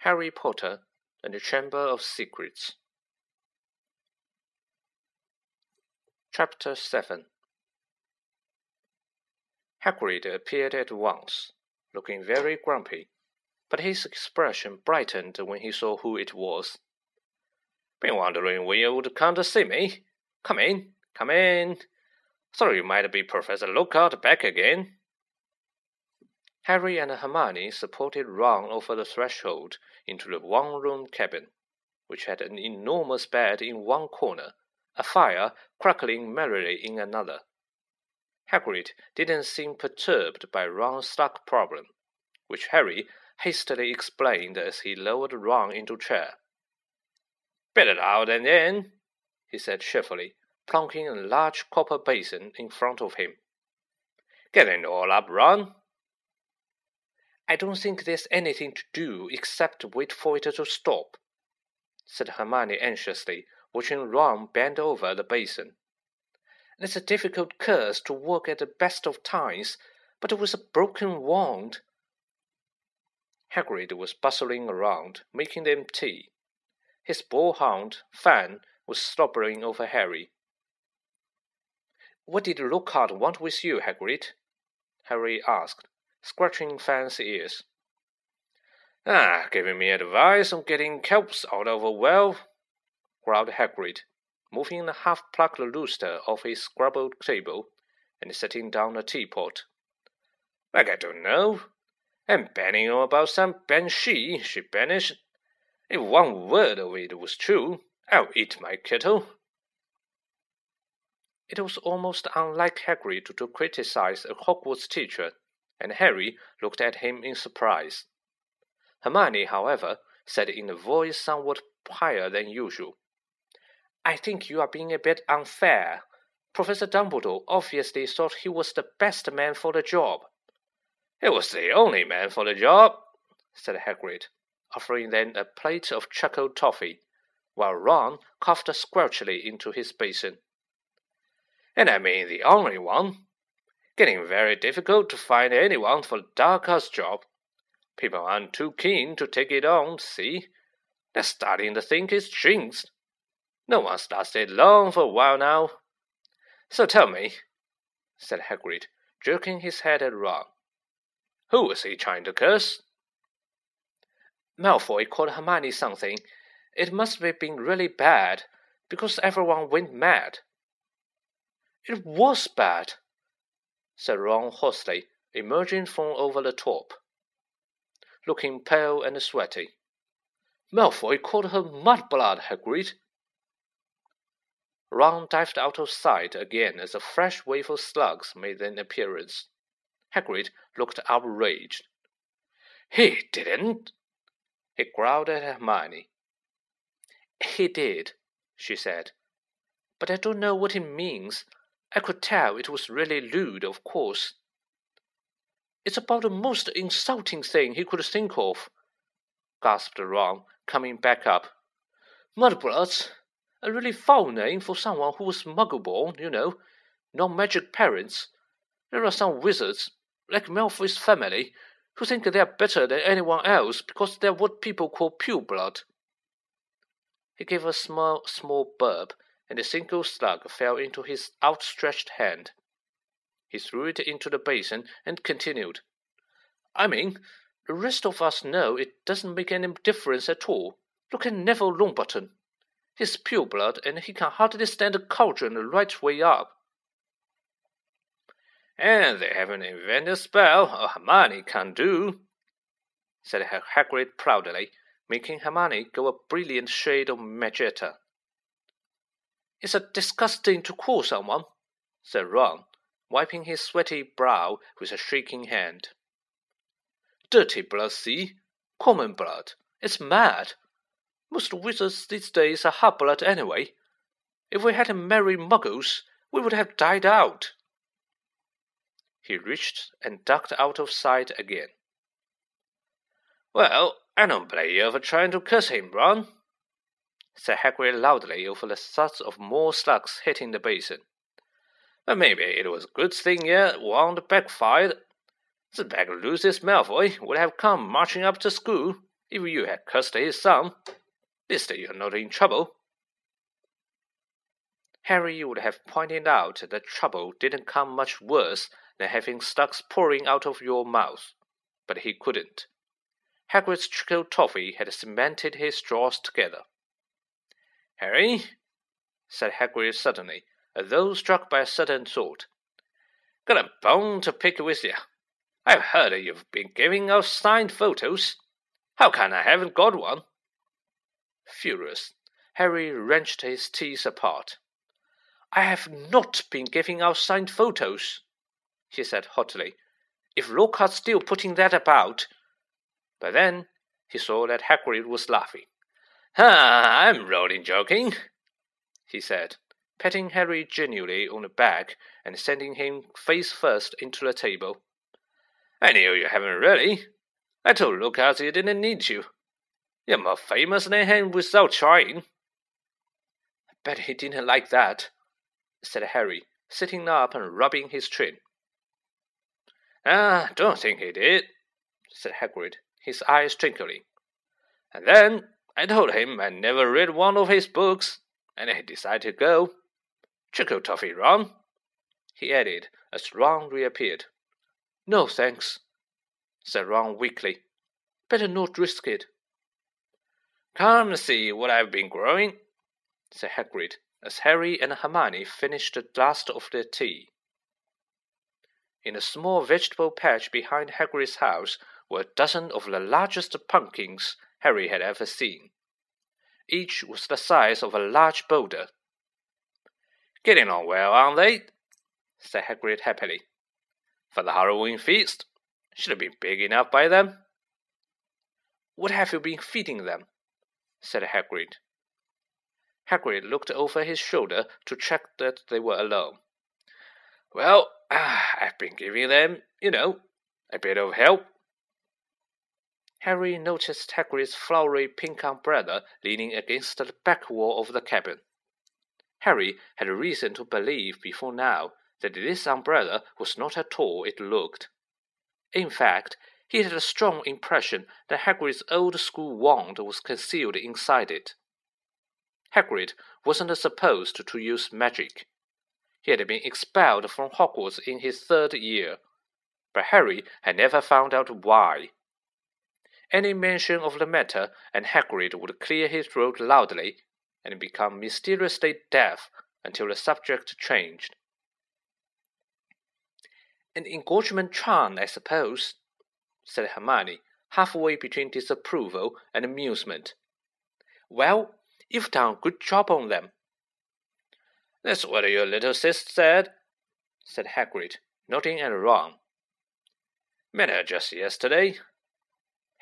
Harry Potter and the Chamber of Secrets. Chapter 7 Hagrid appeared at once, looking very grumpy, but his expression brightened when he saw who it was. Been wondering when you would come to see me. Come in, come in. Thought you might be Professor Lockhart back again. Harry and Hermione supported Ron over the threshold into the one-room cabin, which had an enormous bed in one corner, a fire crackling merrily in another. Hagrid didn't seem perturbed by Ron's stuck problem, which Harry hastily explained as he lowered Ron into a chair. Better now than then, he said cheerfully, plonking a large copper basin in front of him. Getting all up, Ron? I don't think there's anything to do except wait for it to stop, said Hermione anxiously, watching Ron bend over the basin. It's a difficult curse to work at the best of times, but with a broken wand. Hagrid was bustling around, making them tea. His boarhound, Fang, was slobbering over Harry. What did Lockhart want with you, Hagrid? Harry asked, scratching Fang's ears. Ah, giving me advice on getting kelps out of a well, growled Hagrid, moving the half-plucked lustre off his scrabbled table and setting down a teapot. Like I don't know. And banning about some banshee she banished. If one word of it was true, I'll eat my kettle. It was almost unlike Hagrid to criticize a Hogwarts teacher and Harry looked at him in surprise. Hermione, however, said in a voice somewhat higher than usual, I think you are being a bit unfair. Professor Dumbledore obviously thought he was the best man for the job. He was the only man for the job, said Hagrid, offering them a plate of chocolate toffee, while Ron coughed squelchily into his basin. And I mean the only one. Getting very difficult to find anyone for dark arts job. People aren't too keen to take it on, see? They're starting to think it's jinxed. No one's lasted long for a while now. So tell me, said Hagrid, jerking his head at Ron. Who was he trying to curse? Malfoy called Hermione something. It must have been really bad, because everyone went mad. It was bad, said Ron hoarsely, emerging from over the top, looking pale and sweaty. Malfoy called her mudblood, Hagrid. Ron dived out of sight again as a fresh wave of slugs made an appearance. Hagrid looked outraged. He didn't, he growled at Hermione. He did, she said. But I don't know what it means. I could tell it was really lewd, of course. It's about the most insulting thing he could think of, gasped Ron, coming back up. Mudbloods? A really foul name for someone who was muggle-born, you know. Non-magic parents. There are some wizards, like Malfoy's family, who think they're better than anyone else because they're what people call pureblood. He gave a small, small burp and a single slug fell into his outstretched hand. He threw it into the basin and continued. I mean, the rest of us know it doesn't make any difference at all. Look at Neville Longbottom. He's pure blood, and he can hardly stand a cauldron the right way up. And they haven't invented a spell a Hermione can do, said Hagrid proudly, making Hermione go a brilliant shade of magenta. It's a disgusting to call someone, said Ron, wiping his sweaty brow with a shaking hand. Dirty blood, see? Common blood. It's mad. Most wizards these days are half blood anyway. If we hadn't married muggles, we would have died out. He reached and ducked out of sight again. Well, I don't blame you for trying to curse him, Ron, said Hagrid loudly over the thuds of more slugs hitting the basin. But maybe it was a good thing your wand backfired. The bag Lucius Malfoy would have come marching up to school, If you had cursed his son, least you're not in trouble. Harry would have pointed out that trouble didn't come much worse than having slugs pouring out of your mouth, but he couldn't. Hagrid's treacle toffee had cemented his jaws together. Harry, said Hagrid suddenly, as though struck by a sudden thought, got a bone to pick with you. I've heard you've been giving out signed photos. How can I haven't got one? Furious, Harry wrenched his teeth apart. I have not been giving out signed photos, he said hotly. If Lockhart's still putting that about. But then he saw that Hagrid was laughing. Ah, I'm only joking, he said, patting Harry genially on the back and sending him face first into the table. I knew you haven't really. I told Lucas you didn't need you. You're more famous than him without trying. I bet he didn't like that, said Harry, sitting up and rubbing his chin. Ah, don't think he did, said Hagrid, his eyes twinkling. And then I told him I never read one of his books, and he decided to go. Treacle toffee, Ron, he added as Ron reappeared. No, thanks, said Ron weakly. Better not risk it. Come see what I've been growing, said Hagrid, as Harry and Hermione finished the last of their tea. In a small vegetable patch behind Hagrid's house were a dozen of the largest pumpkins Harry had ever seen. Each was the size of a large boulder. Getting on well, aren't they? said Hagrid happily. For the Halloween feast, should have been big enough by then. What have you been feeding them? said Hagrid. Hagrid looked over his shoulder to check that they were alone. Well, I've been giving them, you know, a bit of help. Harry noticed Hagrid's flowery pink umbrella leaning against the back wall of the cabin. Harry had reason to believe before now that this umbrella was not at all it looked. In fact, he had a strong impression that Hagrid's old school wand was concealed inside it. Hagrid wasn't supposed to use magic. He had been expelled from Hogwarts in his third year, but Harry had never found out why. Any mention of the matter, and Hagrid would clear his throat loudly and become mysteriously deaf until the subject changed. An engorgement charm, I suppose, said Hermione, halfway between disapproval and amusement. Well, you've done a good job on them. That's what your little sis said, said Hagrid, nodding at Ron. Met her just yesterday.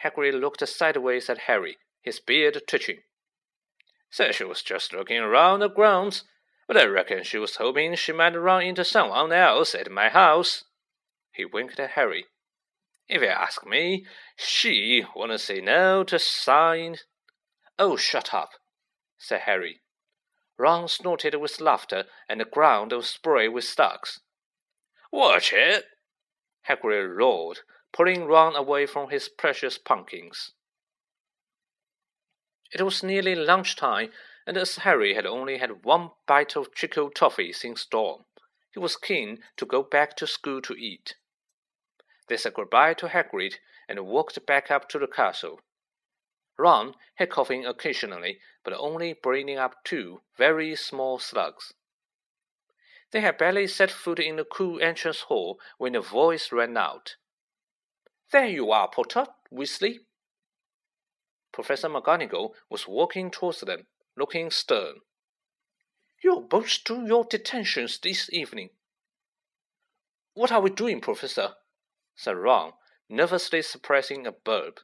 Hagrid looked sideways at Harry, his beard twitching. Said she was just looking around the grounds, but I reckon she was hoping she might run into someone else at my house. He winked at Harry. If you ask me, she wouldn't say no to sign. Oh, shut up, said Harry. Ron snorted with laughter, and the ground was spray with slugs. Watch it! Hagrid roared, pulling Ron away from his precious pumpkins. It was nearly lunchtime, and as Harry had only had one bite of Chico toffee since dawn, he was keen to go back to school to eat. They said goodbye to Hagrid and walked back up to the castle. Ron had coughing occasionally, but only bringing up two very small slugs. They had barely set foot in the cool entrance hall when a voice rang out. There you are, Potter, Weasley. Professor McGonagall was walking towards them, looking stern. You're both to your detentions this evening. What are we doing, Professor? said Ron, nervously suppressing a burp.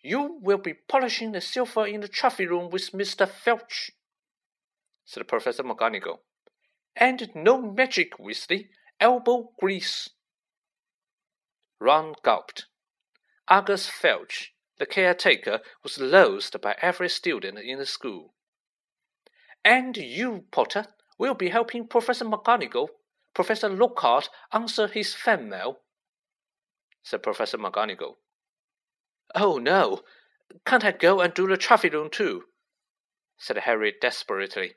You will be polishing the silver in the trophy room with Mr. Filch, said Professor McGonagall. And no magic, Weasley. Elbow grease. Ron gulped. Argus Filch, the caretaker, was loathed by every student in the school. And you, Potter, will be helping Professor McGonagall, Professor Lockhart, answer his fan mail said Professor McGonagall. Oh, no, can't I go and do the traffic room too? said Harry desperately.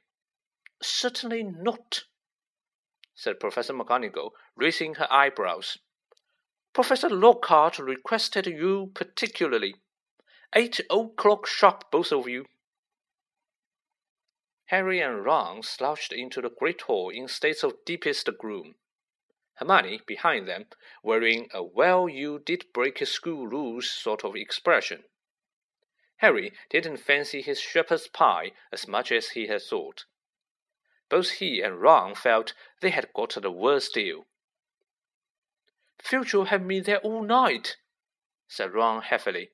Certainly not, said Professor McGonagall, raising her eyebrows. Professor Lockhart requested you particularly. Eight o'clock sharp, both of you. Harry and Ron slouched into the great hall in states of deepest gloom. Hermione behind them, wearing a well you did break school rules sort of expression. Harry didn't fancy his shepherd's pie as much as he had thought. Both he and Ron felt they had got the worst deal. Filch will have me there all night, said Ron heavily.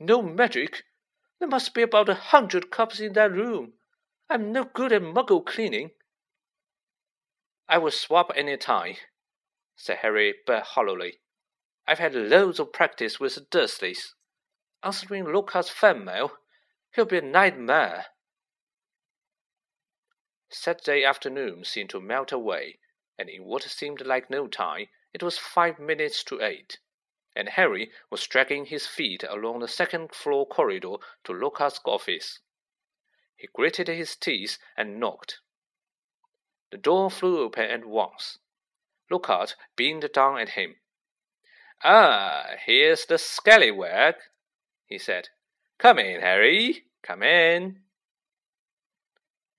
No magic. There must be about a hundred cups in that room. I'm no good at muggle cleaning. I will swap any time, said Harry but hollowly. I've had loads of practice with the Dursleys. Answering Lockhart's fan mail, he'll be a nightmare. Saturday afternoon seemed to melt away, and in what seemed like no time, it was five minutes to eight, and Harry was dragging his feet along the second floor corridor to Lockhart's office. He gritted his teeth and knocked. The door flew open at once. Lockhart beamed down at him. Ah, here's the scallywag, he said. Come in, Harry. Come in.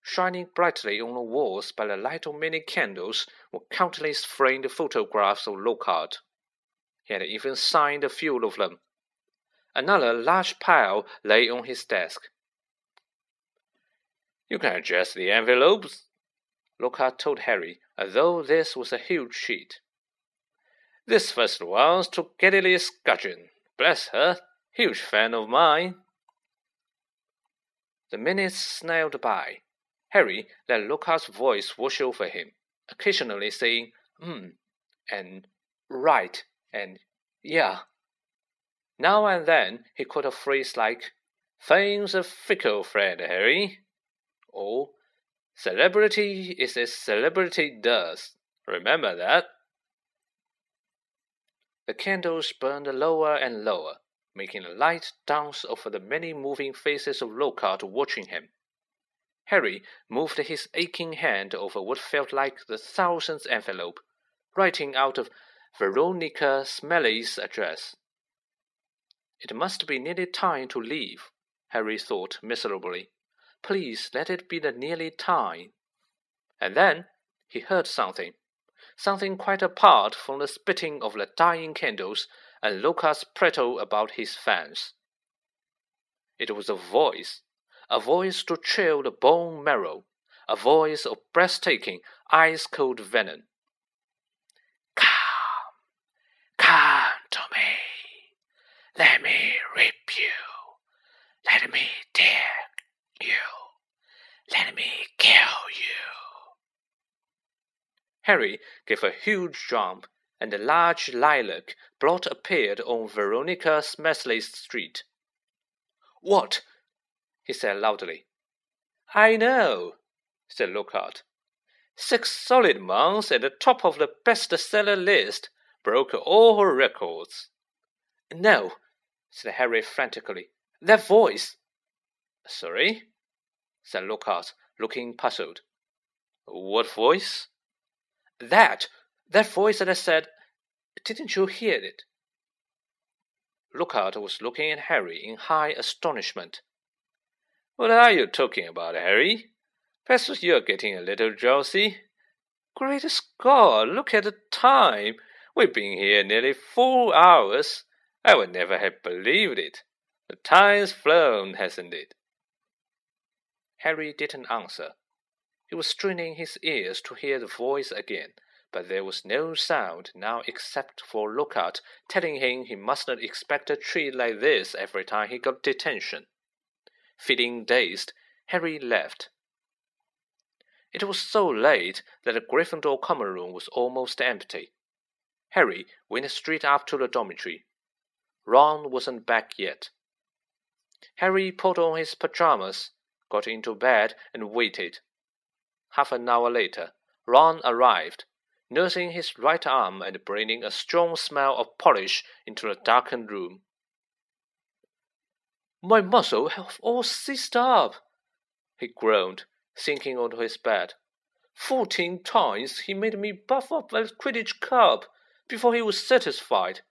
Shining brightly on the walls by the light of many candles were countless framed photographs of Lockhart. He had even signed a few of them. Another large pile lay on his desk. You can adjust the envelopes, Lockhart told Harry, although this was a huge sheet. This first one's to Gladys Gudgeon. Bless her, huge fan of mine. The minutes snailed by. Harry let Lockhart's voice wash over him, occasionally saying "hmm" and "right" and "yeah." Now and then he caught a phrase like "Fame's a fickle friend, Harry," or Celebrity is as celebrity does. Remember that. The candles burned lower and lower, making the light dance over the many moving faces of Lockhart watching him. Harry moved his aching hand over what felt like the thousandth envelope, writing out of Veronica Smalley's address. It must be nearly time to leave, Harry thought miserably. Please let it be the nearly time. And then he heard something, something quite apart from the spitting of the dying candles and Lockhart's prattle about his fans. It was a voice, a voice to chill the bone marrow, a voice of breathtaking, ice cold venom. Come, come to me. Let me rip you. Let me tear you. Let me kill you. Harry gave a huge jump, and a large lilac blot appeared on Veronica Smalley's street. What? He said loudly. I know, said Lockhart. Six solid months at the top of the bestseller list broke all her records. No, said Harry frantically. That voice. Sorry? said Lockhart, looking puzzled. What voice? That! That voice that I said. Didn't you hear it? Lockhart was looking at Harry in high astonishment. What are you talking about, Harry? Perhaps you're getting a little drowsy. Great Scott, look at the time. We've been here nearly four hours. I would never have believed it. The time's flown, hasn't it? Harry didn't answer. He was straining his ears to hear the voice again, but there was no sound now except for Lockhart telling him he mustn't expect a treat like this every time he got detention. Feeling dazed, Harry left. It was so late that the Gryffindor common room was almost empty. Harry went straight up to the dormitory. Ron wasn't back yet. Harry put on his pajamas got into bed, and waited. Half an hour later, Ron arrived, nursing his right arm and bringing a strong smell of polish into the darkened room. My muscles have all seized up, he groaned, sinking onto his bed. Fourteen times he made me buff up a Quidditch cup before he was satisfied.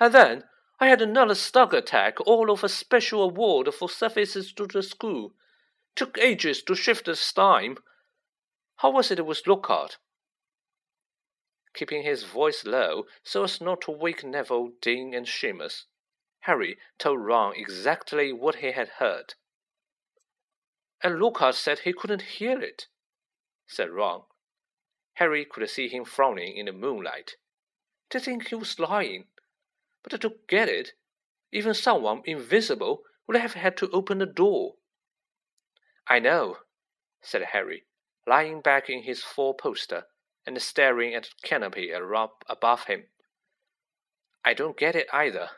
And then I had another stuck attack all of a special award for services to the school. Took ages to shift the steam. How was it with Lockhart? Keeping his voice low so as not to wake Neville, Dean, and Seamus, Harry told Ron exactly what he had heard. And Lockhart said he couldn't hear it, said Ron. Harry could see him frowning in the moonlight. To think he was lying. But to get it, even someone invisible would have had to open the door. I know, said Harry, lying back in his four poster and staring at the canopy above him. I don't get it either.